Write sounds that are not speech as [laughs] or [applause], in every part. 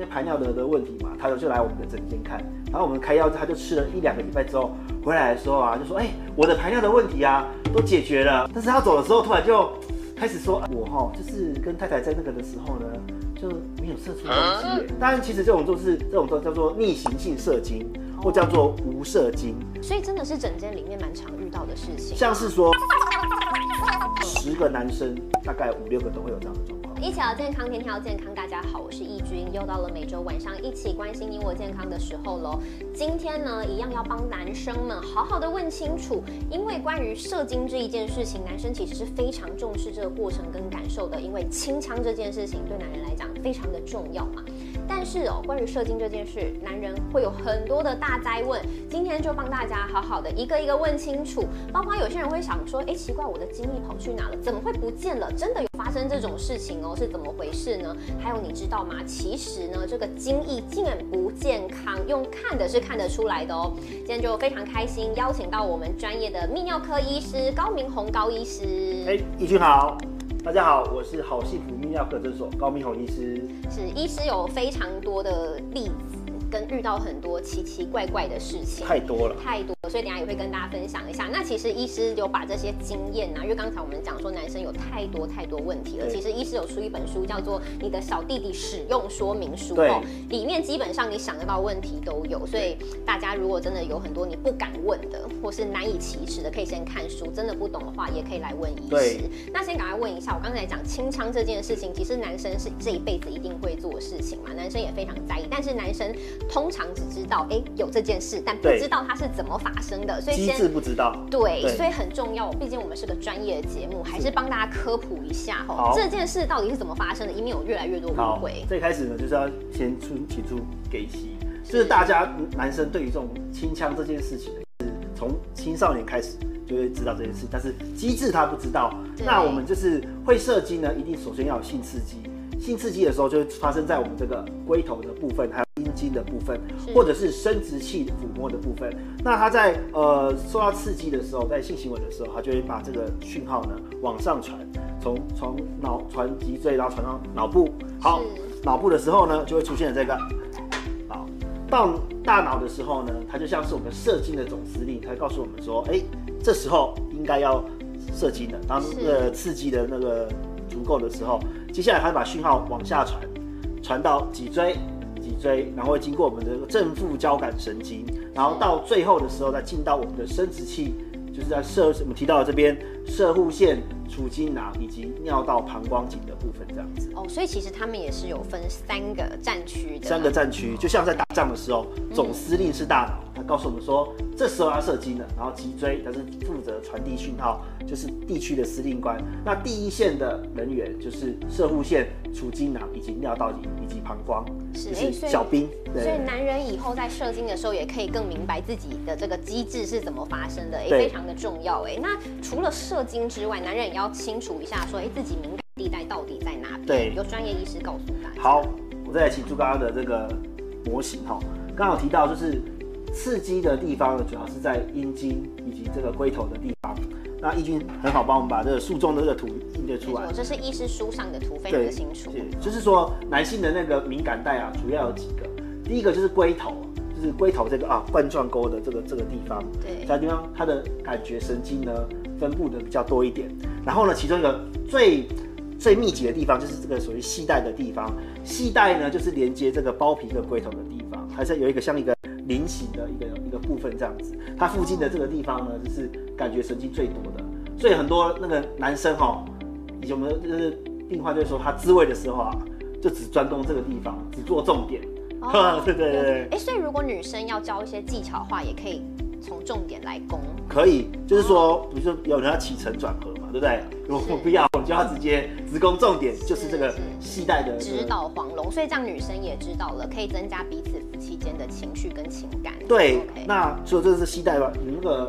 因为排尿的的问题嘛，他就就来我们的诊间看，然后我们开药，他就吃了一两个礼拜之后回来的时候啊，就说，哎，我的排尿的问题啊都解决了。但是他走的时候突然就开始说，我哈就是跟太太在那个的时候呢，就没有射出东西。当然，其实这种就是这种都叫做逆行性射精，或叫做无射精。所以真的是诊间里面蛮常遇到的事情，像是说十个男生大概五六个都会有这样的状况。一起聊健康，天天要健康。大家好，我是易君，又到了每周晚上一起关心你我健康的时候喽。今天呢，一样要帮男生们好好的问清楚，因为关于射精这一件事情，男生其实是非常重视这个过程跟感受的，因为清腔这件事情对男人来讲非常的重要嘛。但是哦，关于射精这件事，男人会有很多的大灾问。今天就帮大家好好的一个一个问清楚。包括有些人会想说，哎，奇怪，我的精力跑去哪了？怎么会不见了？真的有发生这种事情哦？是怎么回事呢？还有你知道吗？其实呢，这个精液竟然不健康，用看的是看得出来的哦。今天就非常开心，邀请到我们专业的泌尿科医师高明宏高医师。哎，义君好。大家好，我是好幸福泌尿科诊所高明宏医师。是医师有非常多的例子。跟遇到很多奇奇怪怪的事情，太多了，太多，所以等下也会跟大家分享一下。那其实医师有把这些经验啊，因为刚才我们讲说男生有太多太多问题了。其实医师有出一本书，叫做《你的小弟弟使用说明书》哦，里面基本上你想得到问题都有。所以大家如果真的有很多你不敢问的，或是难以启齿的，可以先看书。真的不懂的话，也可以来问医师。那先赶快问一下，我刚才讲清仓这件事情，其实男生是这一辈子一定会做的事情嘛，男生也非常在意，但是男生。通常只知道哎有这件事，但不知道它是怎么发生的，所以机制不知道。对，所以很重要。毕竟我们是个专业的节目，还是帮大家科普一下哈。这件事到底是怎么发生的？以免有越来越多误会。最开始呢，就是要先出提出给息，就是大家男生对于这种清枪这件事情，是从青少年开始就会知道这件事，但是机制他不知道。那我们就是会射击呢，一定首先要有性刺激。性刺激的时候，就会发生在我们这个龟头的部分，还有阴茎的部分，或者是生殖器抚摸的部分。那它在呃受到刺激的时候，在性行为的时候，它就会把这个讯号呢往上传，从从脑传脊椎，然后传到脑部。好，脑部的时候呢，就会出现这个。好，到大脑的时候呢，它就像是我们射精的总司令，它会告诉我们说，哎，这时候应该要射精了。当那个刺激的那个足够的时候。接下来，它把讯号往下传，传到脊椎，脊椎，然后经过我们的正副交感神经，然后到最后的时候再进到我们的生殖器，就是在射我们提到的这边射护线。储精囊以及尿道膀胱颈的部分，这样子哦，所以其实他们也是有分三个战区的。三个战区，就像在打仗的时候，总司令是大脑，他告诉我们说这时候要射精了，然后脊椎它是负责传递讯号，就是地区的司令官。那第一线的人员就是射护线、储精囊以及尿道颈以及膀胱，是小兵。所以男人以后在射精的时候，也可以更明白自己的这个机制是怎么发生的，也非常的重要。哎，那除了射精之外，男人也要。要清楚一下，说哎，自己敏感地带到底在哪边？对，由专业医师告诉大家。好，我再来请出刚刚的这个模型哈。刚好提到就是刺激的地方呢，主要是在阴茎以及这个龟头的地方。那易军很好帮我们把这个树中的这个图印得出来。这是医师书上的图，非常的清楚。就是说男性的那个敏感带啊，主要有几个。第一个就是龟头，就是龟头这个啊冠状沟的这个这个地方。对，这地方它的感觉神经呢分布的比较多一点。然后呢，其中一个最最密集的地方就是这个属于系带的地方。系带呢，就是连接这个包皮跟龟头的地方，还是有一个像一个菱形的一个一个部分这样子。它附近的这个地方呢，就是感觉神经最多的。所以很多那个男生哈，有没有就是病患就说他自慰的时候啊，就只专攻这个地方，只做重点。[laughs] 对对对。哎，所以如果女生要教一些技巧的话，也可以。从重点来攻，可以，就是说，比如说有人要起承转合嘛，对不对？如果不要，我就要直接直攻重点，就是这个系带的指导黄龙，所以这样女生也知道了，可以增加彼此夫妻间的情绪跟情感。对，那所以这是系带吧？你那个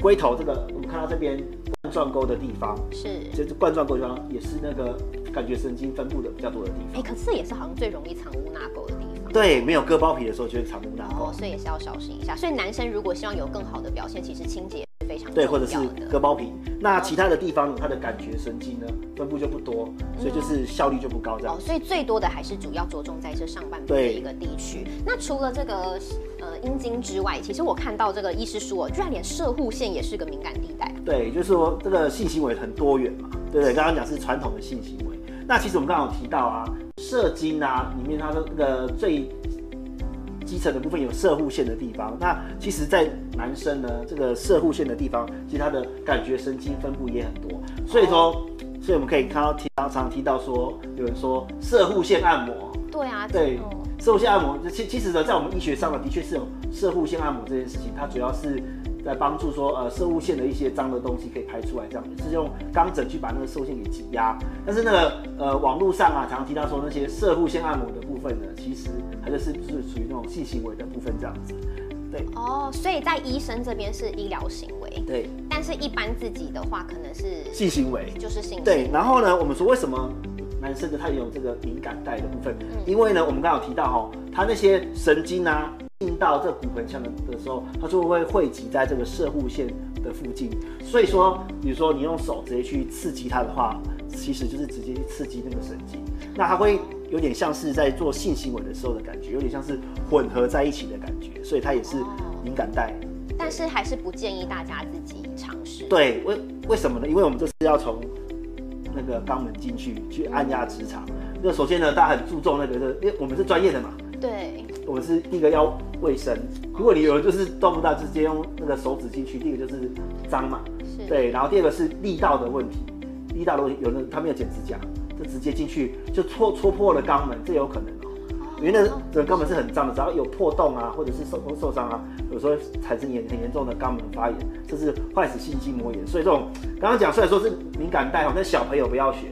龟头这个，我们看到这边冠状沟的地方，是，就是冠状沟地方也是那个感觉神经分布的比较多的地方。哎，可是也是好像最容易藏污纳垢的地方。对，没有割包皮的时候就会藏污纳垢，所以也是要小心一下。所以男生如果希望有更好的表现，其实清洁非非常对，或者是割包皮。那其他的地方，它的感觉神经呢分布就不多，所以就是效率就不高这样哦，。所以最多的还是主要着重在这上半部的一个地区。那除了这个呃阴茎之外，其实我看到这个医师说，居然连射护线也是个敏感地带。对，就是说这个性行为很多元嘛，对不对？刚刚讲是传统的性行为，那其实我们刚刚有提到啊，射精啊里面它的那个最基层的部分有射护线的地方，那其实，在男生呢，这个射护线的地方，其实它的感觉神经分布也很多，所以说，所以我们可以看到提常常提到说，有人说射护线按摩，对啊，对哦，射护线按摩，其其实呢，在我们医学上呢，的确是有射护线按摩这件事情，它主要是在帮助说，呃，射物线的一些脏的东西可以排出来，这样是用钢枕去把那个射护腺给挤压。但是那个呃，网络上啊，常常提到说那些射物线按摩的部分呢，其实它就是是属于那种性行为的部分这样子。对哦，所以在医生这边是医疗行为，对，但是一般自己的话可能是性行为。就是性行对为，然后呢，我们说为什么男生的他有这个敏感带的部分？因为呢，我们刚刚有提到哈、他那些神经啊进到这骨盆腔的的时候，它就会汇集在这个射护线的附近。所以说，比如说你用手直接去刺激它的话，其实就是直接去刺激那个神经，那它会有点像是在做性行为的时候的感觉，有点像是混合在一起的感觉，所以它也是敏感带。但是还是不建议大家自己尝试。对，为为什么呢？因为我们这是要从那个肛门进去去按压直肠。那首先呢，大家很注重那个，因为我们是专业的嘛，对我们是第一个要卫生。如果你有人就是动不到直接用那个手指进去，第一个就是脏嘛，是，对。然后第二个是力道的问题，力道的问题，有人他没有剪指甲，就直接进去就戳戳破了肛门，这有可能哦、因为那整个肛门是很脏的，只要有破洞啊，或者是受受伤啊，有时候产生严很严重的肛门发炎，这是坏死性筋膜炎。所以这种刚刚讲虽然说是敏感带哦，但小朋友不要学，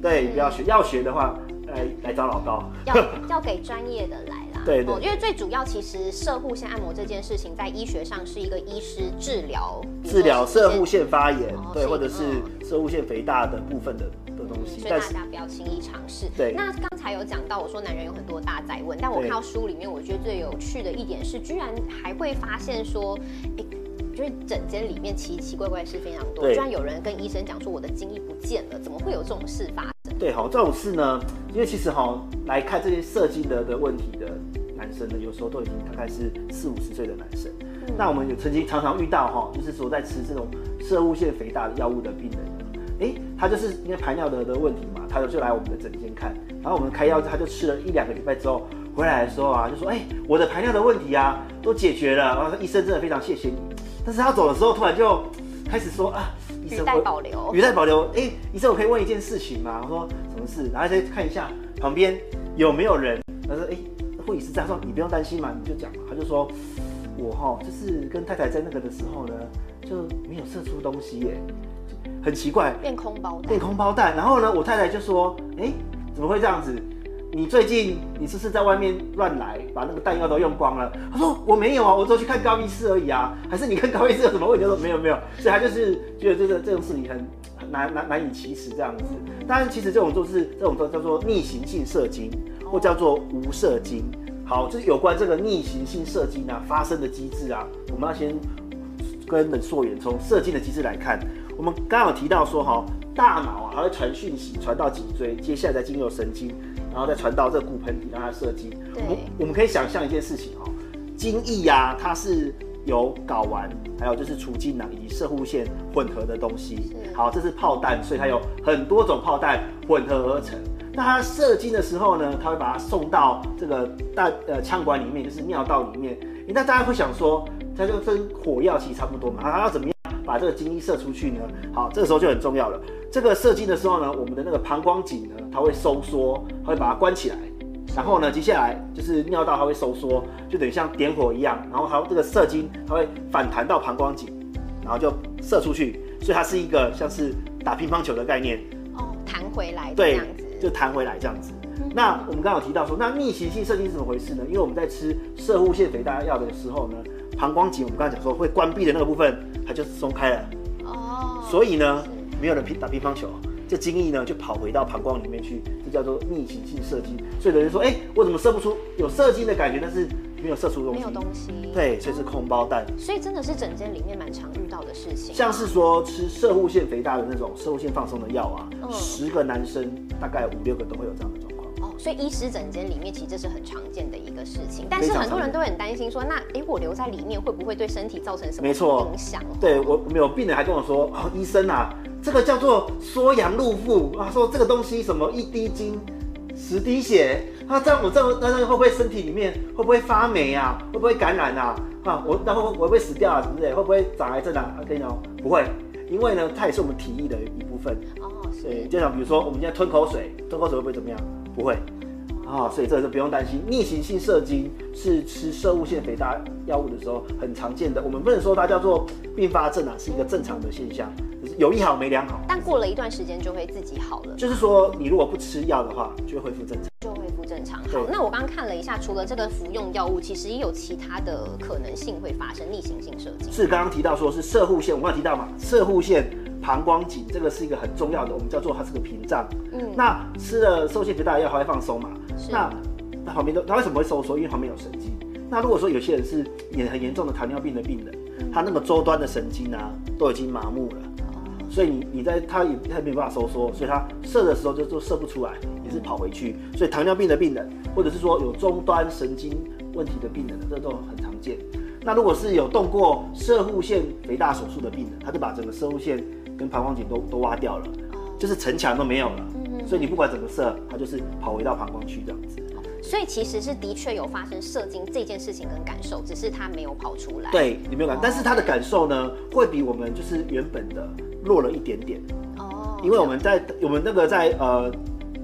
对，不要学。要学的话，来来找老高。要 [laughs] 要给专业的来啦。对对哦，因为最主要其实射护腺按摩这件事情，在医学上是一个医师治疗治疗射护腺，发炎，对，或者是射护腺肥大的部分的的东西，所以大家不要轻易尝试。对那刚才有讲到，我说男人有很多大在问，但我看到书里面，我觉得最有趣的一点是，居然还会发现说，诶就是诊间里面奇奇怪怪的事非常多，居然有人跟医生讲说我的精液不见了，怎么会有这种事发生？对，好，这种事呢，因为其实哈，来看这些射精的的问题的男生呢，有时候都已经大概是四五十岁的男生。那我们有曾经常常遇到哈，就是说在吃这种射物腺肥大的药物的病人呢，诶，他就是因为排尿的的问题嘛，他就来我们的诊间看，然后我们开药，他就吃了一两个礼拜之后回来的时候啊，就说，哎、我的排尿的问题啊都解决了，然后医生真的非常谢谢你。但是他走的时候突然就开始说啊，医语带生我保留语带保留。哎、医生，我可以问一件事情吗？我说什么事？然后再看一下旁边有没有人。他说，哎、护理师在。他说你不用担心嘛，你就讲嘛。他就说，我哈就是跟太太在那个的时候呢，就没有射出东西耶，很奇怪，变空包蛋变，空包蛋。然后呢，我太太就说，哎、怎么会这样子？你最近你是不是在外面乱来，把那个弹药都用光了？他说我没有啊，我只去看高医师而已啊。还是你跟高医师有什么问题？他说没有没有，所以他就是觉得这个这种事情很难难难以启齿这样子。当然，其实这种就是这种叫叫做逆行性射精，或叫做无射精。好，就是有关这个逆行性射精啊发生的机制啊，我们要先根本溯源，从射精的机制来看。我们刚刚有提到说哈，大脑啊，它会传讯息传到脊椎，接下来再经由神经，然后再传到这个骨盆底，让它射精。我们我们可以想象一件事情哦，精液呀、它是由睾丸，还有就是储精囊以及射护腺混合的东西。好，这是炮弹，所以它有很多种炮弹混合而成。那它射精的时候呢，它会把它送到这个大呃腔管里面，就是尿道里面。那大家会想说，它就跟火药其实差不多嘛，它要怎么样把这个精液射出去呢？好，这个时候就很重要了。这个射精的时候呢，我们的那个膀胱颈呢，它会收缩，它会把它关起来。然后呢，接下来就是尿道它会收缩，就等于像点火一样。然后它这个射精，它会反弹到膀胱颈，然后就射出去。所以它是一个像是打乒乓球的概念，哦，弹回来这对就弹回来这样子。那我们刚刚有提到说，那逆行性射精是怎么回事呢？因为我们在吃射护腺肥大药的时候呢，膀胱颈我们刚才讲说会关闭的那个部分，它就松开了。哦，所以呢，没有人乒打乒乓球，这精液呢就跑回到膀胱里面去，这叫做逆行性射精。所以有人说，哎、我怎么射不出有射精的感觉，但是没有射出东西，没有东西，对，所以是空包蛋。所以真的是整间里面蛮常遇到的事情。像是说吃射护腺肥大的那种射护腺放松的药啊，十个男生大概五六个都会有这样的状况。哦，所以医师整间里面其实这是很常见的一个事情，但是很多人都会很担心说，那哎我留在里面会不会对身体造成什么影响？对我没有病人还跟我说，哦医生啊，这个叫做缩阳入腹啊，说这个东西什么一滴精。十滴血，那这样我这样那那会不会身体里面会不会发霉啊？会不会感染啊？啊，我然后我会不会死掉啊？是不是？会不会长癌症啊？跟你讲，不会，因为呢，它也是我们体液的一部分。哦，对，就像比如说我们现在吞口水，吞口水会不会怎么样？不会。啊，所以这个不用担心。逆行性射精是吃射物腺肥大药物的时候很常见的，我们不能说它叫做并发症啊，是一个正常的现象。有一好没两好，但过了一段时间就会自己好了。就是说，你如果不吃药的话，就会恢复正常，就恢复正常。好，那我刚刚看了一下，除了这个服用药物，其实也有其他的可能性会发生逆行性射精。是刚刚提到说是射护腺，我刚刚提到嘛，射护腺膀胱颈这个是一个很重要的，我们叫做它是个屏障。嗯，那吃了受限肥大药还会放松嘛？那那旁边都它为什么会收缩？因为旁边有神经。那如果说有些人是也很严重的糖尿病的病人，他那个周端的神经啊都已经麻木了。所以你你在它也它没办法收缩，所以它射的时候就就射不出来，也是跑回去。所以糖尿病的病人，或者是说有终端神经问题的病人，这都很常见。那如果是有动过射护腺肥大手术的病人，他就把整个射护腺跟膀胱颈都都挖掉了，就是城墙都没有了。所以你不管怎么射，它就是跑回到膀胱去这样子。所以其实是的确有发生射精这件事情跟感受，只是它没有跑出来。对，你没有感，但是他的感受呢，会比我们就是原本的弱了一点点。哦。因为我们在我们那个在呃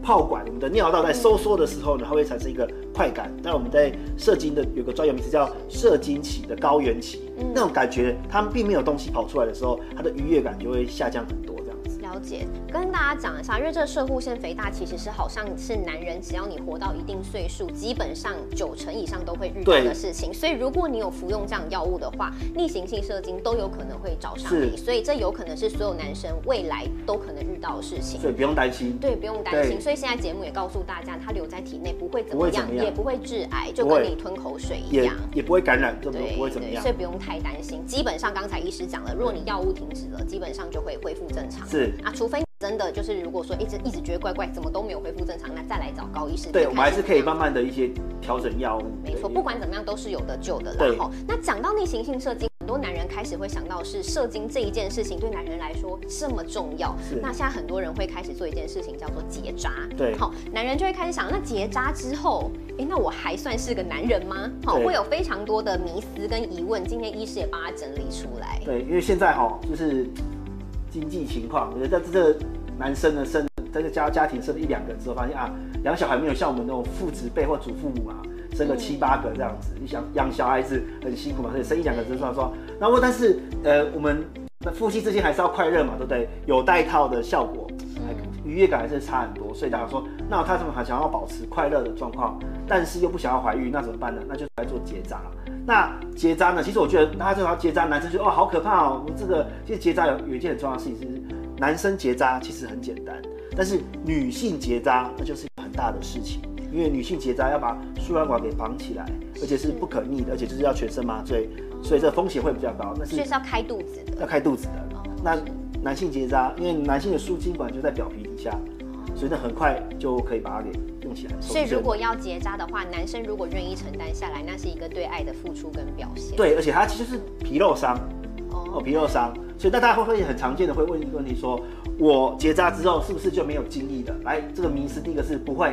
炮管，我们的尿道在收缩的时候呢，它会产生一个快感。但我们在射精的有个专有名词叫射精期的高原期，那种感觉，它并没有东西跑出来的时候，它的愉悦感就会下降很多。了解，跟大家讲一下，因为这个射护腺肥大其实是好像是男人只要你活到一定岁数，基本上九成以上都会遇到的事情。所以如果你有服用这样药物的话，逆行性射精都有可能会找上你。所以这有可能是所有男生未来都可能遇到的事情。所以不用担心。对，不用担心。所以现在节目也告诉大家，它留在体内不会怎么样，也不会致癌，就跟你吞口水一样，也不会感染，对，不会怎么样。所以不用太担心。基本上刚才医师讲了，如果你药物停止了，基本上就会恢复正常。是啊，除非。真的就是，如果说一直一直觉得怪怪，怎么都没有恢复正常，那再来找高医师。对，我们还是可以慢慢的一些调整药物。没错，不管怎么样都是有的救的。啦后，那讲到逆行性射精，很多男人开始会想到是射精这一件事情对男人来说这么重要。那现在很多人会开始做一件事情叫做结扎。对。好，男人就会开始想，那结扎之后，哎，那我还算是个男人吗？好，会有非常多的迷思跟疑问。今天医师也帮他整理出来。对，因为现在哈就是经济情况，我觉得在这。男生呢生在这家家庭生了一两个之后，发现啊，养小孩没有像我们那种父子辈或祖父母啊，生个七八个这样子。你想养小孩子很辛苦嘛，所以生一两个就算说。然后但是呃，我们夫妻之间还是要快乐嘛，对不对？有带套的效果，愉悦感还是差很多。所以大家说，那他怎么还想要保持快乐的状况，但是又不想要怀孕，那怎么办呢？那就来做结扎。那结扎呢？其实我觉得大家最好结扎，男生就哦好可怕哦。这个其实结扎有有一件很重要的事情是。男生结扎其实很简单，但是女性结扎那就是很大的事情，因为女性结扎要把输卵管给绑起来，而且是不可逆的，而且就是要全身麻醉，所以这风险会比较高。那是所以是要开肚子的，要开肚子的。那男性结扎，因为男性的输精管就在表皮底下，所以那很快就可以把它给用起来。所以如果要结扎的话，男生如果愿意承担下来，那是一个对爱的付出跟表现。对，而且它其实是皮肉伤，哦，皮肉伤。所以，那大家会会很常见的会问一个问题：说我结扎之后是不是就没有精液了？来，这个迷思第一个是不会，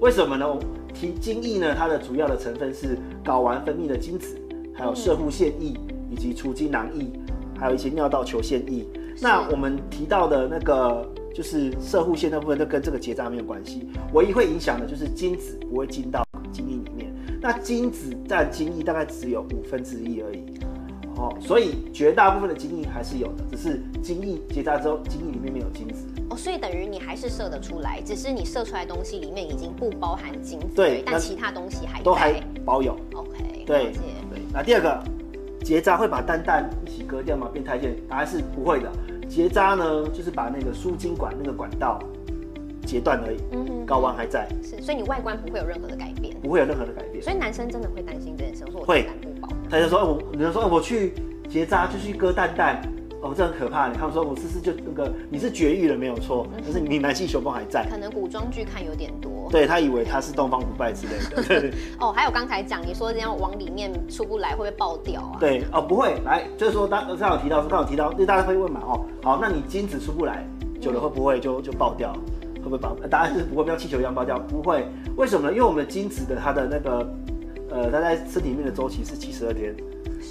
为什么呢？提精液呢，它的主要的成分是睾丸分泌的精子，还有射护腺液，以及除精囊液，还有一些尿道球腺液。那我们提到的那个就是射护腺那部分，都跟这个结扎没有关系。唯一会影响的就是精子不会进到精液里面。那精子占精液大概只有五分之一而已。哦，所以绝大部分的精液还是有的，只是精液结扎之后，精液里面没有精子。哦，所以等于你还是射得出来，只是你射出来东西里面已经不包含精子。对，但其他东西还都还保有。OK，对对。那第二个，结扎会把蛋蛋一起割掉吗？变态线？答案是不会的。结扎呢，就是把那个输精管那个管道截断而已，嗯哼睾丸还在，是，所以你外观不会有任何的改变。不会有任何的改变。所以男生真的会担心这件事，我说我会蛋不保。他就说，哎我你就说，哎我去结扎就去割蛋蛋，哦，这很可怕。他们说我这是就那个你是绝育了没有错，但是你男性雄风还在。可能古装剧看有点多。对他以为他是东方不败之类的，[laughs] 对哦，还有刚才讲你说这样往里面出不来会不会爆掉啊？对哦，不会，来就是说，刚刚刚有提到，刚刚有提到，因为大家会问嘛，哦，好，那你精子出不来，久了会不会就就爆掉？会不会爆？呃答案是不会，像气球一样爆掉，不会。为什么呢？因为我们的精子的它的那个，呃，它在身体里面的周期是七十二天，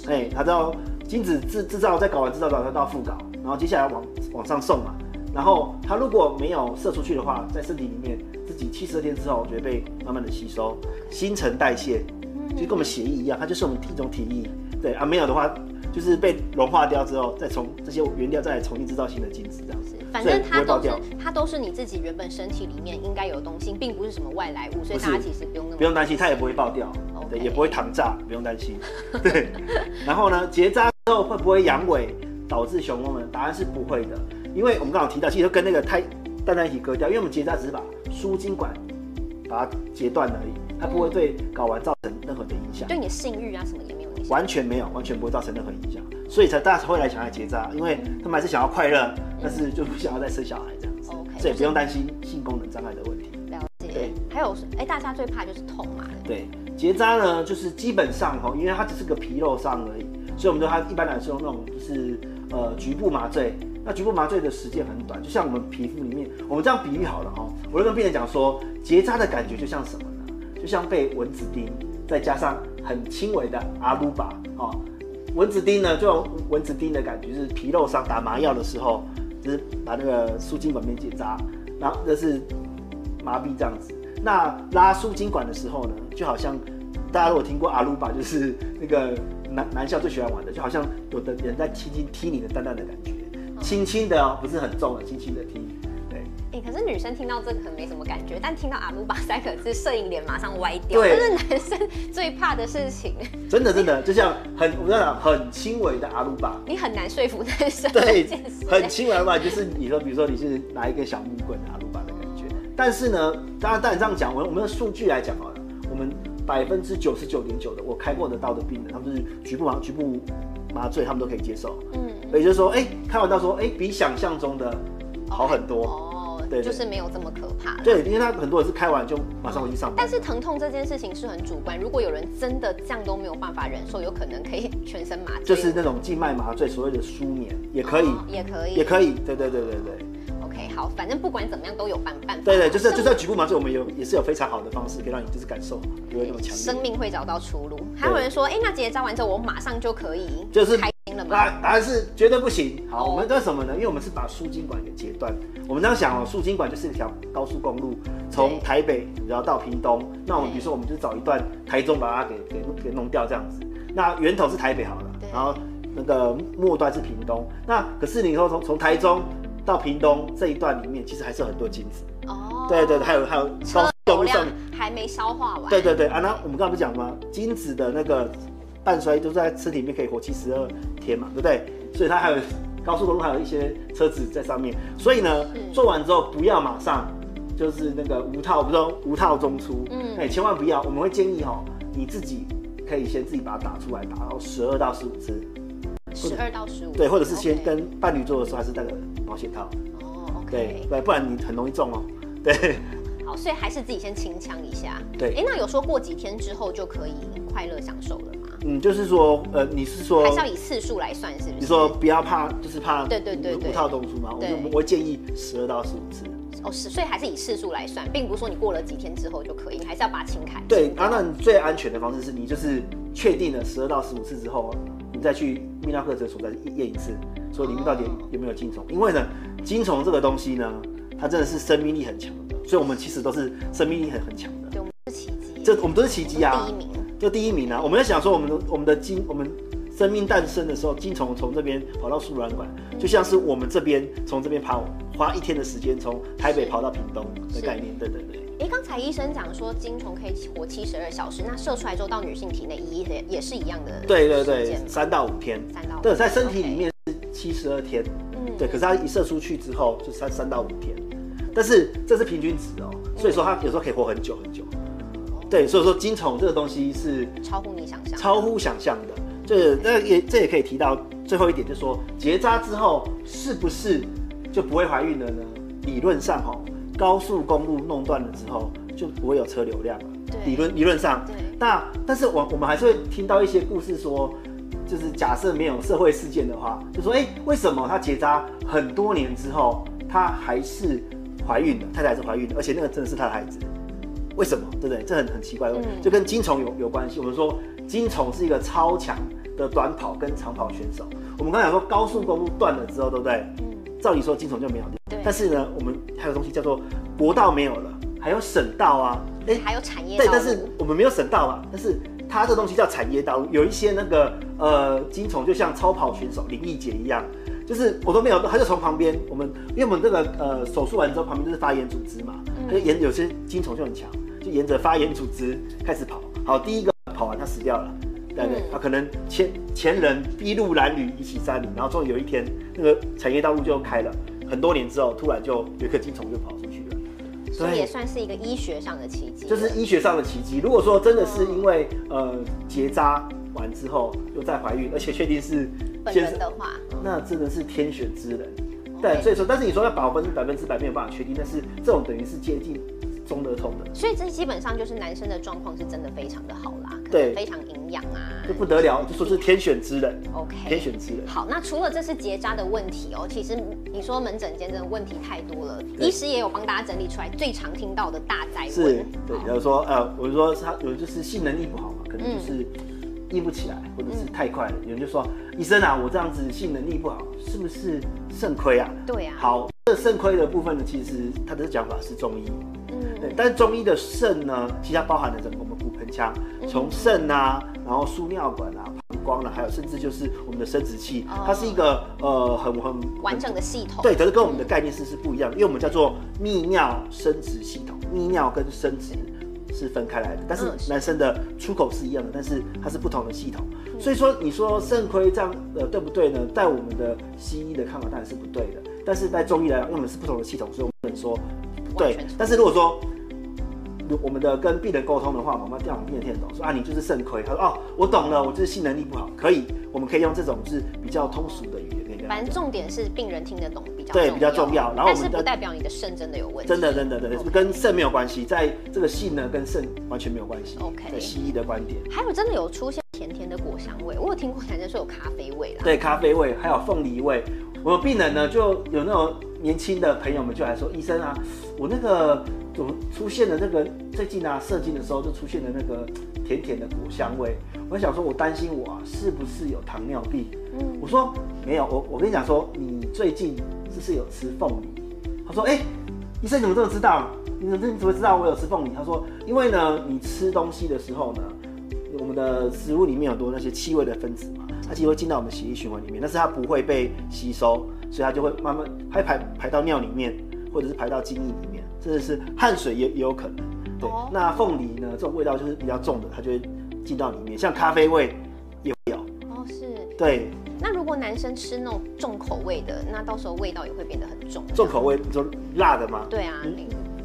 哎，它知道精子制制造在搞完制造到它到副睾，然后接下来往往上送嘛，然后它如果没有射出去的话，在身体里面自己七十二天之后就会被慢慢的吸收，新陈代谢，就跟我们血液一样，它就是我们一种体液。对啊，没有的话就是被融化掉之后，再从这些原料再来重新制造新的精子这样子。反正它都是它都是你自己原本身体里面应该有的东西，并不是什么外来物，所以大家其实不用那么不用担心，它也不会爆掉对，也不会糖炸，不用担心。[laughs] 对，然后呢，结扎之后会不会阳痿导致雄风呢？答案是不会的，因为我们刚好提到，其实跟那个胎蛋蛋一起割掉，因为我们结扎只是把输精管把它截断而已，它不会对睾丸造成任何的影响。对你的性欲啊什么也没有影响。完全没有，完全不会造成任何影响，所以才大家才会来想要结扎，因为他们还是想要快乐，但是就不想要再生小孩这样子，OK，所以不用担心性功能障碍的问题。了解对。还有，哎、大家最怕就是痛嘛。对，结扎呢，就是基本上哈，因为它只是个皮肉伤而已，所以我们说它一般来说用那种就是呃局部麻醉。那局部麻醉的时间很短，就像我们皮肤里面，我们这样比喻好了哈。我就跟病人讲说，结扎的感觉就像什么呢？就像被蚊子叮，再加上很轻微的阿鲁巴哦。蚊子叮呢，就用蚊子叮的感觉，是皮肉伤打麻药的时候，就是把那个输精管面结扎，然后这是麻痹这样子。那拉输精管的时候呢，就好像大家如果听过阿鲁巴，就是那个男男校最喜欢玩的，就好像有的人在轻轻踢你的蛋蛋的感觉，轻轻的哦，不是很重的，轻轻的踢。对，哎、可是女生听到这个可能没什么感觉，但听到阿鲁巴三个字，摄影脸马上歪掉，对。这是男生最怕的事情，真的真的，就像很我跟你讲很轻微的阿鲁巴，你很难说服男生对很轻微的嘛，就是你说，比如说你是拿一根小木棍阿鲁巴的感觉，但是呢，当然当然这样讲，我我们的数据来讲好了，我们百分之九十九点九的我开过得到的病人，他们就是局部麻局部麻醉，他们都可以接受，嗯，也就是说，哎、开完刀说，哎、比想象中的好很多。哦，对对就是没有这么可怕。对，因为他很多人是开完就马上回去上班但。是疼痛这件事情是很主观，如果有人真的这样都没有办法忍受，有可能可以全身麻醉，就是那种静脉麻醉，所谓的舒眠也可以，哦也可以，也可以，对对对对对。OK，好，反正不管怎么样都有办办法。对对，就是就算局部麻醉，我们有也是有非常好的方式，可以让你就是感受不会那么强烈。生命会找到出路。还有人说，哎、那结扎完之后我马上就可以就是开心了吗？答答案是绝对不行。好，哦我们为什么呢？因为我们是把输精管给截断。我们这样想哦，输精管就是一条高速公路，从台北然后到屏东。那我们比如说，我们就找一段台中把它给给给弄掉这样子。那源头是台北好了对，然后那个末端是屏东。那可是你说从从台中到屏东这一段里面，其实还是有很多精子。哦，对对对，还有还有高速公流量路上面。还没消化完。对对对啊，那我们刚才不是讲吗？精子的那个半衰都在身体里面可以活七十二天嘛，对不对？所以它还有高速公路还有一些车子在上面，所以呢，做完之后不要马上就是那个无套，不是说无套中出，嗯嗯，哎，千万不要，我们会建议哈，你自己可以先自己把它打出来，打到十二到十五次，十二到十五。对，或者是先跟伴侣做的时候还是那个保险套，哦对，OK，对，不然你很容易中哦，对。[laughs] 好，所以还是自己先清枪一下。对哎，那有说过几天之后就可以快乐享受了吗？嗯，就是说，呃，你是说还是要以次数来算，是不是？你说不要怕，就是怕对对对对无套动出嘛，我对就我会建议十二到十五次。哦，是，所以还是以次数来算，并不是说你过了几天之后就可以，你还是要把它清开。对啊，那你最安全的方式是你就是确定了十二到十五次之后，你再去泌尿科诊所再验一次，说里面到底有没有精虫。因为呢，精虫这个东西呢，它真的是生命力很强的，所以我们其实都是生命力很很强的。对，我们是奇迹，这我们都是奇迹啊第一，名。就第一名啊！我们在想说，我们的我们的精，我们生命诞生的时候，精虫从这边跑到输卵管，就像是我们这边从这边跑，花一天的时间从台北跑到屏东的概念。对对对。哎，刚才医生讲说精虫可以活七十二小时，那射出来之后到女性体内也也是一样的对对对三到五天。三到五对，在身体里面是七十二天，嗯对，可是它一射出去之后就三三到五天。但但是这是平均值哦，所以说它有时候可以活很久很久。对，所以说精虫这个东西是超乎你想象，超乎想象的。这那也这也可以提到最后一点，就是说结扎之后是不是就不会怀孕了呢？理论上哦，高速公路弄断了之后就不会有车流量了。理论理论上，对。那但是我我们还是会听到一些故事说，就是假设没有社会事件的话，就说哎，为什么她结扎很多年之后，她还是怀孕的？太太还是怀孕的，而且那个真的是她的孩子。为什么？对不对？这很很奇怪，就跟金虫有有关系。我们说金虫是一个超强的短跑跟长跑选手。我们刚才讲说高速公路断了之后，对不对？嗯。照理说金虫就没有但是呢，我们还有东西叫做国道没有了，还有省道啊。哎，还有产业。对，但是我们没有省道啊。但是它这东西叫产业道路，有一些那个呃金虫就像超跑选手林奕杰一样，就是我都没有，他就从旁边我们，因为我们这个呃手术完之后旁边就是发炎组织嘛，他就沿有些金虫就很强。就沿着发炎组织开始跑，好，第一个跑完他死掉了，对不对？他可能前前人筚路蓝缕一起山林，然后终于有一天那个产业道路就开了，很多年之后突然就有一颗金虫就跑出所以也算是一个医学上的奇迹。就是医学上的奇迹。如果说真的是因为呃结扎完之后又再怀孕，而且确定是本人的话，那真的是天选之人。对，所以说，但是你说要保分百分之百没有办法确定，但是这种等于是接近。中得痛的，所以这基本上就是男生的状况是真的非常的好啦，对，非常营养啊，就不得了，就说是天选之人，OK，天选之人。好，那除了这是结扎的问题哦，其实你说门诊间真的问题太多了，医师也有帮大家整理出来最常听到的大灾问，是，对，比如说呃，我就说他有就是性能力不好嘛，可能就是硬不起来，或者是太快了，有人就说医生啊，我这样子性能力不好，是不是肾亏啊？对啊。好，这肾亏的部分呢，其实他的讲法是中医。对，但是中医的肾呢，其实它包含了整个腔，从肾啊，然后输尿管啊、膀胱啊，还有甚至就是我们的生殖器，它是一个呃很很完整的系统。对，可是跟我们的概念是是不一样，因为我们叫做泌尿生殖系统，泌尿跟生殖是分开来的，但是男生的出口是一样的，但是它是不同的系统。所以说，你说肾亏这样呃对不对呢？在我们的西医的看法当然是不对的，但是在中医来讲，我们是不同的系统，所以我们不能说。对，但是如果说我们的跟病人沟通的话，我们这样病人听得懂，说啊你就是肾亏，他说哦我懂了，我就是性能力不好，可以，我们可以用这种是比较通俗的语言。反正重点是病人听得懂比较对比较重要，然后但是不代表你的肾真的有问题，真的真的真的跟肾没有关系，在这个性呢跟肾完全没有关系。OK，在西医的观点，还有真的有出现甜甜的果香味，我有听过男生说有咖啡味啦，对咖啡味，还有凤梨味。我们病人呢就有那种年轻的朋友们就来说，医生啊，我那个怎么出现了那个最近啊射精的时候就出现了那个甜甜的果香味，我想说我担心我啊是不是有糖尿病？嗯，我说没有，我我跟你讲说你最近是不是有吃凤梨？他说哎，医生怎么这么知道？你怎么你怎么知道我有吃凤梨？他说因为呢你吃东西的时候呢，我们的食物里面有多那些气味的分子嘛。它其实会进到我们血液循环里面，但是它不会被吸收，所以它就会慢慢它排排到尿里面，或者是排到精液里面，甚至是汗水也也有可能。对，那凤梨呢，这种味道就是比较重的，它就会进到里面，像咖啡味也有。哦，是。对。那如果男生吃那种重口味的，那到时候味道也会变得很重。重口味就辣的吗？对啊。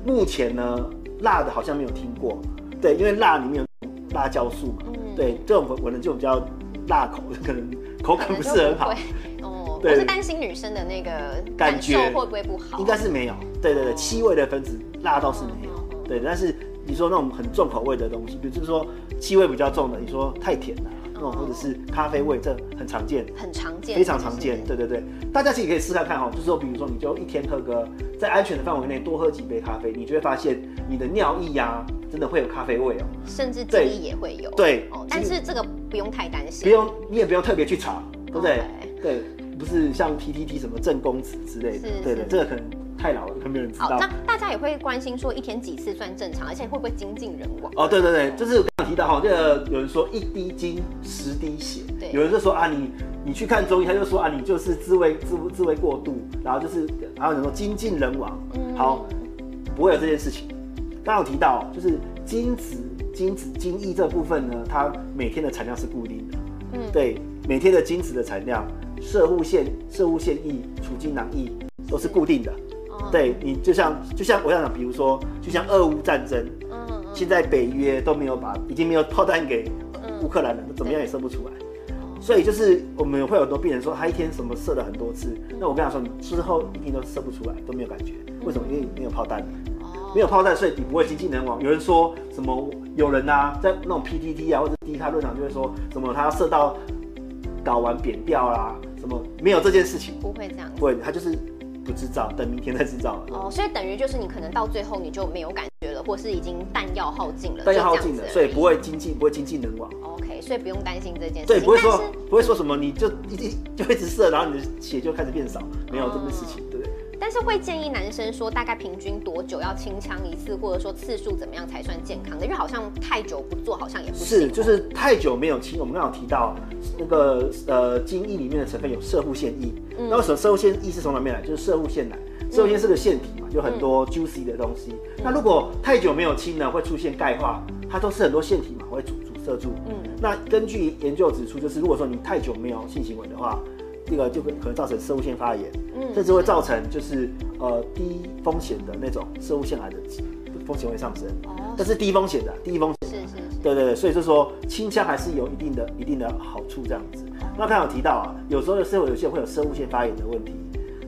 目前呢，辣的好像没有听过。对，因为辣里面有辣椒素嘛。嗯。对，这种闻的就比较。辣口可能口感不是很好哦，[laughs] 我是担心女生的那个感觉会不会不好？应该是没有，对对对，气味的分子辣倒是没有，对。但是你说那种很重口味的东西，比如就是说气味比较重的，你说太甜了那种，或者是咖啡味，这很常见，很常见，非常常见。对对对，大家其实可以试看看哈，就是说，比如说你就一天喝个在安全的范围内多喝几杯咖啡，你就会发现你的尿液呀。真的会有咖啡味哦，甚至记忆也会有。对，哦但是这个不用太担心，不用，你也不用特别去查，对不对？对，不是像 PTT 什么正宫子之类的，对的，这个可能太老了，没有人知道。那大家也会关心说，一天几次算正常，而且会不会精尽人亡？哦，对对对，就是刚刚提到哈，这个有人说一滴精十滴血，对，有人就说啊，你你去看中医，他就说啊，你就是自慰自自慰过度，然后就是还有人说精尽人亡，嗯，好，不会有这件事情。刚刚提到，就是精子、精子、精液这部分呢，它每天的产量是固定的。嗯，对，每天的精子的产量，射护腺、射护腺液、储精囊液都是固定的。对你就像就像我想讲，比如说就像俄乌战争，嗯，现在北约都没有把已经没有炮弹给乌克兰了，怎么样也射不出来。所以就是我们会有很多病人说他一天什么射了很多次，那我跟他说你之后一定都射不出来，都没有感觉。为什么？因为没有炮弹，没有炮弹，所以你不会经济能亡。有人说什么？有人啊，在那种 PTT 啊或者低卡论坛就会说什么他要射到睾丸扁掉啦，什么没有这件事情，不会这样，不会，他就是不制造，等明天再制造。哦，所以等于就是你可能到最后你就没有感觉了，或是已经弹药耗尽了，弹药耗尽了，所以不会经济不会经济能亡。OK，所以不用担心这件事。对，不会说不会说什么，你就一直就一直射，然后你的血就开始变少，没有这件事情？但是会建议男生说，大概平均多久要清枪一次，或者说次数怎么样才算健康的？因为好像太久不做，好像也不是，就是太久没有清。我们刚刚提到那个呃精液里面的成分有射护腺液，那为什么射护腺液是从哪边来？就是射护腺来，射护腺是个腺体嘛，有很多 juicy 的东西。那如果太久没有清呢，会出现钙化，它都是很多腺体嘛，会阻阻塞住。嗯，那根据研究指出，就是如果说你太久没有性行为的话。这个就可能造成生物腺发炎，嗯，甚至会造成就是呃低风险的那种生物腺癌的风险会上升。哦，这是低风险的，低风险。是是是。对对对，所以就说清腔还是有一定的一定的好处这样子。那刚刚有提到啊，有时候的社会有些人会有生物腺发炎的问题，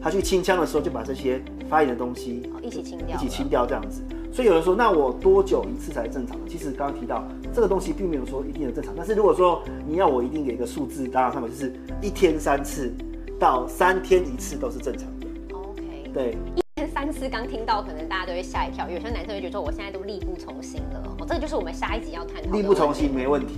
他去清腔的时候就把这些发炎的东西一起清掉，一起清掉这样子。所以有人说，那我多久一次才正常？其实刚刚提到这个东西并没有说一定的正常，但是如果说你要我一定给一个数字，当然上面就是一天三次到三天一次都是正常的。OK，对，一天三次刚听到，可能大家都会吓一跳，有些男生会觉得说我现在都力不从心了。哦，这个就是我们下一集要谈的。力不从心没问题，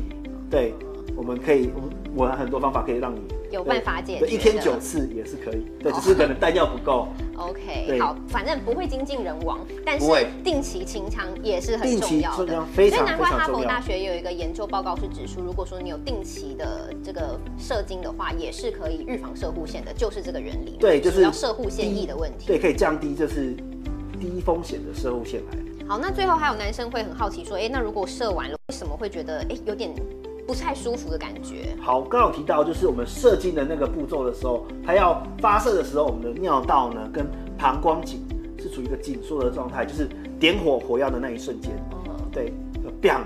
对，我们可以，我我很多方法可以让你。有办法解决，一天九次也是可以，对，只是可能弹药不够。OK，好，反正不会精尽人亡，但是定期清仓也是很重要的。所以难怪哈佛大学有一个研究报告是指出，如果说你有定期的这个射精的话，也是可以预防射护腺的，就是这个原理。对，就是要射护腺液的问题。对，可以降低就是低风险的射护腺癌。好，那最后还有男生会很好奇说，哎，那如果射完了，为什么会觉得哎有点？不太舒服的感觉。好，刚刚提到就是我们射精的那个步骤的时候，它要发射的时候，我们的尿道呢跟膀胱颈是处于一个紧缩的状态，就是点火火药的那一瞬间。嗯，对，bang，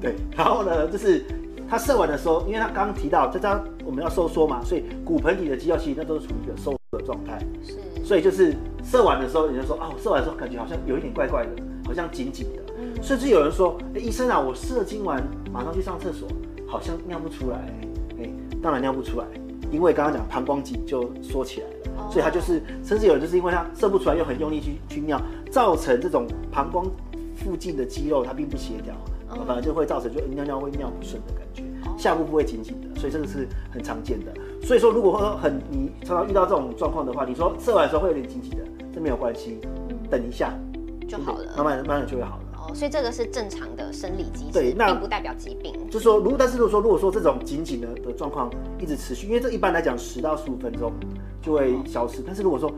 对，[laughs] 然后呢，就是它射完的时候，因为它刚刚提到这张我们要收缩嘛，所以骨盆底的肌肉其实那都是处于一个收缩的状态。是，所以就是射完的时候，人家说啊，射完的时候感觉好像有一点怪怪的，好像紧紧的。甚至有人说：“哎，医生啊，我射精完马上去上厕所，好像尿不出来。”哎，当然尿不出来，因为刚刚讲膀胱颈就缩起来了，所以他就是，甚至有人就是因为他射不出来，又很用力去去尿，造成这种膀胱附近的肌肉它并不协调，反而就会造成就尿尿会尿不顺的感觉，下部不会紧紧的，所以这个是很常见的。所以说，如果说很你常常遇到这种状况的话，你说射完的时候会有点紧紧的，这没有关系，等一下就好了，慢慢慢慢就会好了。所以这个是正常的生理机制，对，那并不代表疾病。就是说，如但是如果说如果说这种紧紧的的状况一直持续，因为这一般来讲十到十五分钟就会消失。但是如果说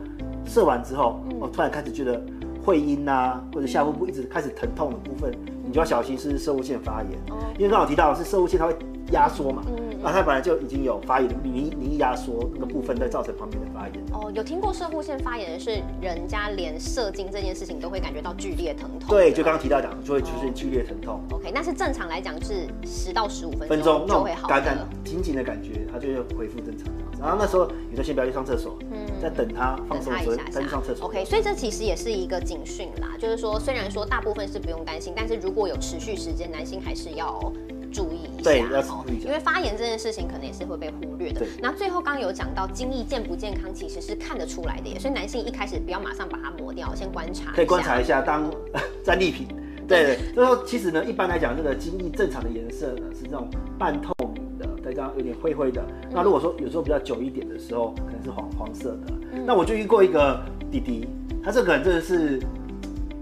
射完之后，我突然开始觉得会阴啊，或者下腹部一直开始疼痛的部分，你就要小心是射物腺发炎。因为刚好提到是射物腺它会压缩嘛。啊，它本来就已经有发炎，你你压缩那个部分在造成旁边的发炎。哦，有听过射护腺发炎的是人家连射精这件事情都会感觉到剧烈疼痛。对，就刚刚提到讲，就会出现剧烈疼痛。OK，那是正常来讲是十到十五分钟就会好感感紧紧的感觉，它就会恢复正常。然后那时候你就先不要去上厕所，嗯，在等它放松一下再去上厕所。OK，所以这其实也是一个警讯啦，就是说虽然说大部分是不用担心，但是如果有持续时间，男性还是要。注意一下，对，要注意一下，因为发炎这件事情可能也是会被忽略的。那最后刚刚有讲到精液健不健康，其实是看得出来的，耶。所以男性一开始不要马上把它磨掉，先观察，可以观察一下当 [laughs] 战利品。对，就说其实呢，一般来讲，这个精液正常的颜色呢是这种半透明的，再加上有点灰灰的。那如果说有时候比较久一点的时候，可能是黄黄色的。那我就遇过一个弟弟，他这个人真的是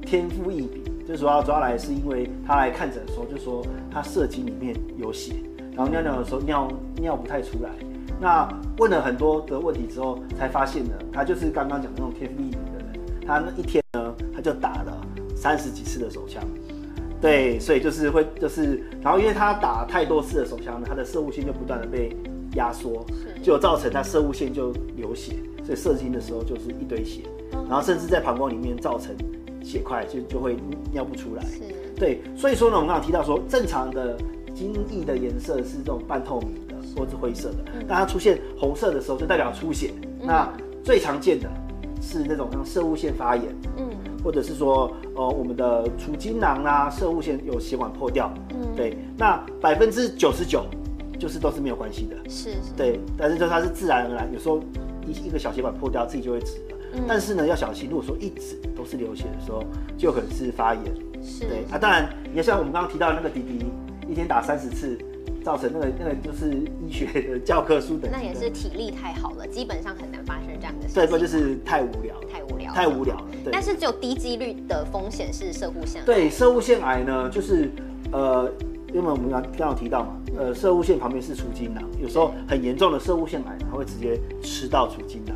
天赋异禀。就主要主要来是因为他来看诊的时候就说他射精里面有血，然后尿尿的时候尿尿不太出来。那问了很多的问题之后，才发现呢，他就是刚刚讲的那种天赋异禀的人。他那一天呢，他就打了三十几次的手枪，对，所以就是会就是，然后因为他打太多次的手枪呢，他的射物线就不断的被压缩，就造成他射物线就流血，所以射精的时候就是一堆血。然后甚至在膀胱里面造成血块，就就会尿不出来。是，对，所以说呢，我们刚刚提到说，正常的精液的颜色是这种半透明的或者是灰色的，当它出现红色的时候，就代表出血。那最常见的是那种像射物腺发炎，嗯，或者是说呃我们的储精囊啦、射物腺有血管破掉，嗯。对，那百分之九十九就是都是没有关系的，是是，对，但是就它是自然而然，有时候一一个小血管破掉，自己就会止了。嗯但是呢，要小心，如果说一直都是流血的时候，就可能是发炎。是对啊，当然也像我们刚刚提到的那个滴滴，一天打三十次，造成那个那个就是医学的教科书的那也是体力太好了，基本上很难发生这样的事情。对，不就是太无聊，太无聊，太无聊了。对但是只有低几率的风险是射物腺癌。对，射物腺癌呢，就是呃，因为我们刚刚刚有提到嘛，呃，射物腺旁边是储精囊，有时候很严重的射物腺癌，它会直接吃到储精囊。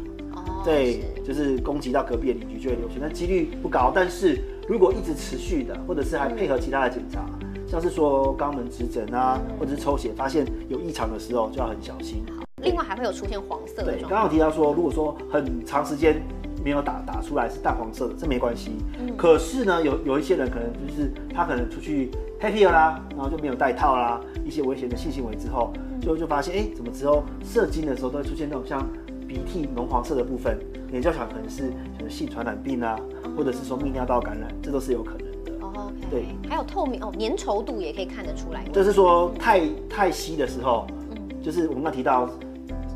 哦，对，就是攻击到隔壁的邻居就会流血，但几率不高。但是如果一直持续的，或者是还配合其他的检查，像是说肛门指诊啊，或者是抽血发现有异常的时候，就要很小心。另外还会有出现黄色的对。刚刚有提到说，如果说很长时间没有打打出来是淡黄色的，这没关系。嗯可是呢，有有一些人可能就是他可能出去 happy 了啦，然后就没有戴套啦，一些危险的性行为之后，嗯就就发现哎、怎么之后射精的时候都会出现那种像鼻涕浓黄色的部分，也就想可能是可能性传染病啊，或者是说泌尿道感染，这都是有可能的。哦对还有透明哦，粘稠度也可以看得出来。就是说太太稀的时候，嗯就是我们刚提到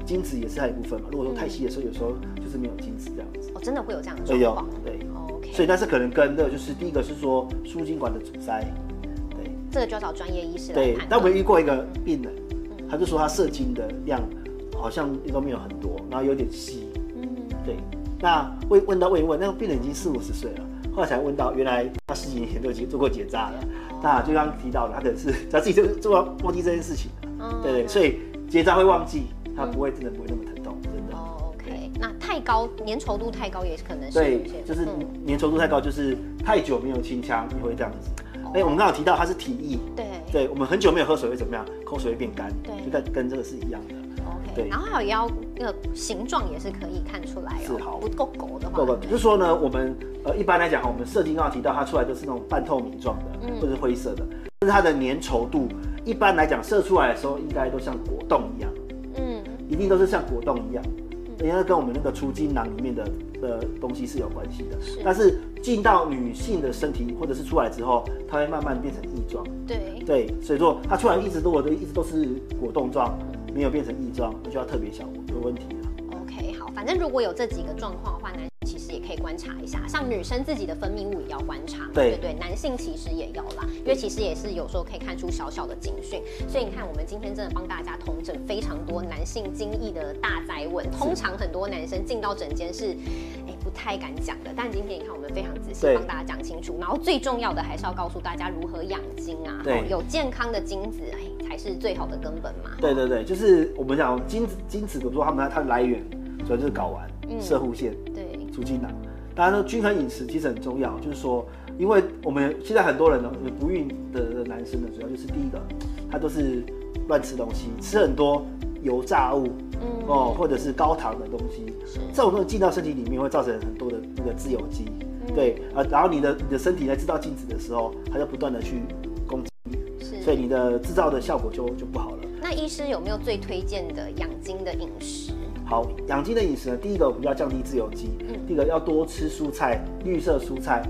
精子也是它一部分嘛。如果说太稀的时候，有时候就是没有精子这样子。哦，真的会有这样的状况。对，OK，所以但是可能跟的就是第一个是说输精管的阻塞，对这个就要找专业医师来对。但我们断。遇过一个病人，他就说他射精的量好像都没有很多，然后有点稀，嗯，对。那问问到问一问，那个病人已经四五十岁了，后来才问到，原来他十几年前就已经做过结扎了。那就刚刚提到了，他可能是 [laughs] 他自己就做忘忘记这件事情了，嗯对对，所以结扎会忘记，他不会真的不会那么疼痛，真的。哦，OK，那太高粘稠度太高也可能是对，就是嗯粘稠度太高，就是太久没有清腔也会这样子。哎、我们刚刚有提到它是体液，对对我们很久没有喝水会怎么样？口水会变干，对就跟跟这个是一样的。对。然后还有腰那个形状也是可以看出来哦，是。好不够狗的话，就是说呢，我们呃一般来讲哈，我们射精刚刚提到它出来都是那种半透明状的，嗯。或者是灰色的，但是它的粘稠度一般来讲射出来的时候应该都像果冻一样，嗯，一定都是像果冻一样，因为跟我们那个出精囊里面的的东西是有关系的。是。但是进到女性的身体或者是出来之后，它会慢慢变成液状。对，对，所以说它出来一直都我都一直都是果冻状，没有变成异状，那就要特别小有问题了。OK，好，反正如果有这几个状况的话，男可以观察一下，像女生自己的分泌物也要观察，对。对对，男性其实也要啦，因为其实也是有时候可以看出小小的警讯。所以你看，我们今天真的帮大家统整非常多男性精液的大灾问，通常很多男生进到诊间是，哎，不太敢讲的，但今天你看我们非常仔细帮大家讲清楚，然后最重要的还是要告诉大家如何养精啊，对。哦有健康的精子，哎，才是最好的根本嘛。对对对，就是我们讲精子精子，比如说他们它的来源主要就是睾丸、嗯。射护腺、对，足精囊。当然呢，均衡饮食其实很重要，就是说，因为我们现在很多人呢，不孕的的男生呢，主要就是第一个，他都是乱吃东西，吃很多油炸物嗯哦，或者是高糖的东西，这种东西进到身体里面会造成很多的那个自由基，嗯对啊，然后你的你的身体在制造精子的时候，它就不断的去攻击，是，所以你的制造的效果就就不好了。那医师有没有最推荐的养精的饮食？好，养精的饮食呢，第一个我们要降低自由基，嗯。第一个要多吃蔬菜，绿色蔬菜，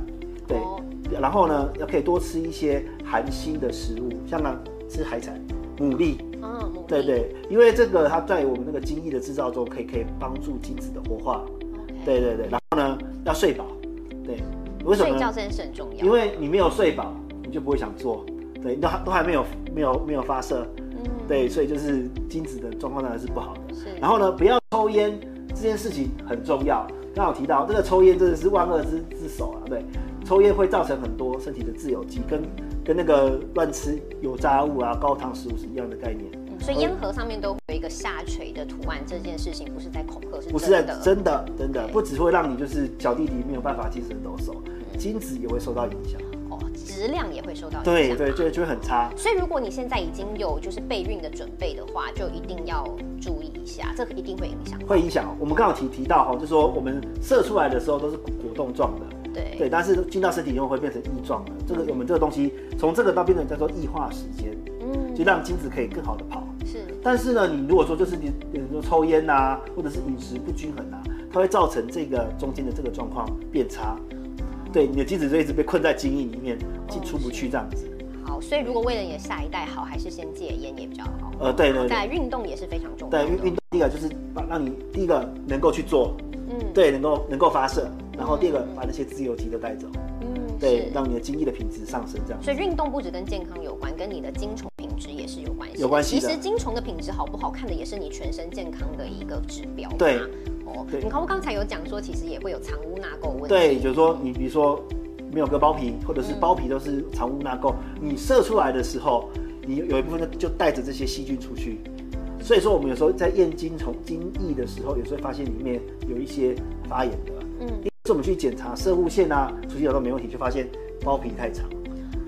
对，哦。然后呢，要可以多吃一些含锌的食物，像呢吃海产、牡蛎，嗯，对对，因为这个它在我们那个精液的制造中，可以可以帮助精子的活化对对对，然后呢要睡饱，对，为什么呢？睡觉真的是很重要。因为你没有睡饱，你就不会想做，对，都还都还没有没有没有发射，嗯，对，所以就是精子的状况当然是不好的。是，然后呢，不要抽烟，这件事情很重要。刚好提到这个抽烟真的是万恶之之首啊，对，抽烟会造成很多身体的自由基，跟跟那个乱吃油炸物啊、高糖食物是一样的概念，嗯所以烟盒上面都会有一个下垂的图案，这件事情不是在恐吓，是不是在真的。真的真的，不只会让你就是小弟弟没有办法精神抖擞，精子也会受到影响。哦，质量也会受到影响。对对，就就会很差。所以如果你现在已经有就是备孕的准备的话，就一定要注意一下，这个一定会影响。会影响。我们刚好提提到哈，就说我们射出来的时候都是果冻状的，对对，但是进到身体以后会变成液状的。这个我们这个东西从这个到变成叫做异化时间，嗯，就让精子可以更好的跑。是但是呢，你如果说就是你，比如说抽烟呐、或者是饮食不均衡啊，它会造成这个中间的这个状况变差。对，你的精子就一直被困在精液里面，进出不去这样子。好，所以如果为了你的下一代好，还是先戒烟也比较好。呃，对对再来对，运动也是非常重要对的。运运动第一个就是把让你第一个能够去做，嗯对，能够能够发射，然后第二个把那些自由基都带走，嗯对，让你的精液的品质上升这样。所以运动不止跟健康有关，跟你的精虫品质也是有关系。有关系其实精虫的品质好不好看的，也是你全身健康的一个指标嘛。对哦，对你看我刚才有讲说，其实也会有藏污纳垢问题。对，就是说你比如说没有割包皮，或者是嗯包皮都是藏污纳垢，你射出来的时候，你有一部分就就带着这些细菌出去。所以说，我们有时候在验精虫精液的时候，有时候会发现里面有一些发炎的。嗯，是我们去检查射物线啊，出血都没问题，就发现包皮太长。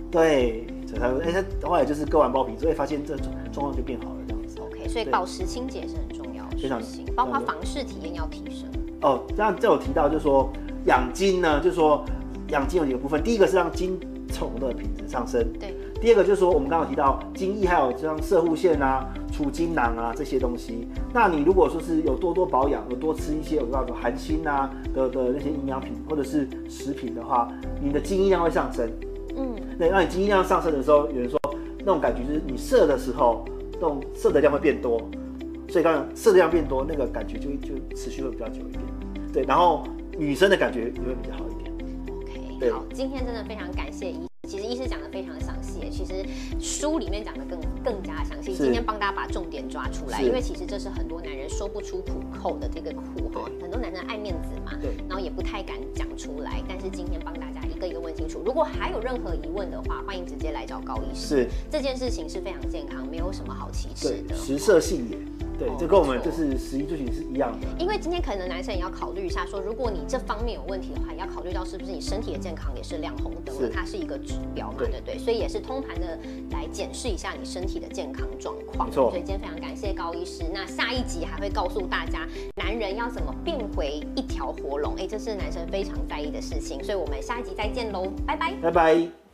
对，所以他说，哎、他后来就是割完包皮之后，哎发现这状状况就变好了这样子。OK，所以保持清洁是很重要的非常事情，包括房事体验要提升。哦，这样这有提到，就是说养精呢，就是说养精有几个部分，第一个是让精虫的品质上升，对，第二个就是说我们刚刚有提到精液，还有像射护线啊、储精囊啊这些东西。那你如果说是有多多保养，有多吃一些我告诉含锌啊的的那些营养品或者是食品的话，你的精液量会上升。嗯，那，让你精液量上升的时候，有人说那种感觉就是你射的时候，那种射的量会变多，所以刚刚射的量变多，那个感觉就就持续会比较久一点。对，然后女生的感觉也会比较好一点。OK，对好，今天真的非常感谢医，其实医师讲的非常详细，其实书里面讲的更更加详细。是今天帮大家把重点抓出来，因为其实这是很多男人说不出苦口的这个苦哈，很多男人爱面子嘛，对然后也不太敢讲出来。但是今天帮大家一个一个问清楚，如果还有任何疑问的话，欢迎直接来找高医师。是，这件事情是非常健康，没有什么好歧视对，的。食色性也。对哦，这跟我们就是十一住行是一样的。因为今天可能男生也要考虑一下，说如果你这方面有问题的话，也要考虑到是不是你身体的健康也是亮红灯它是一个指标嘛，对对不对？所以也是通盘的来检视一下你身体的健康状况。没错所以今天非常感谢高医师。那下一集还会告诉大家，男人要怎么变回一条活龙，哎，这是男生非常在意的事情。所以我们下一集再见喽，拜拜。拜拜。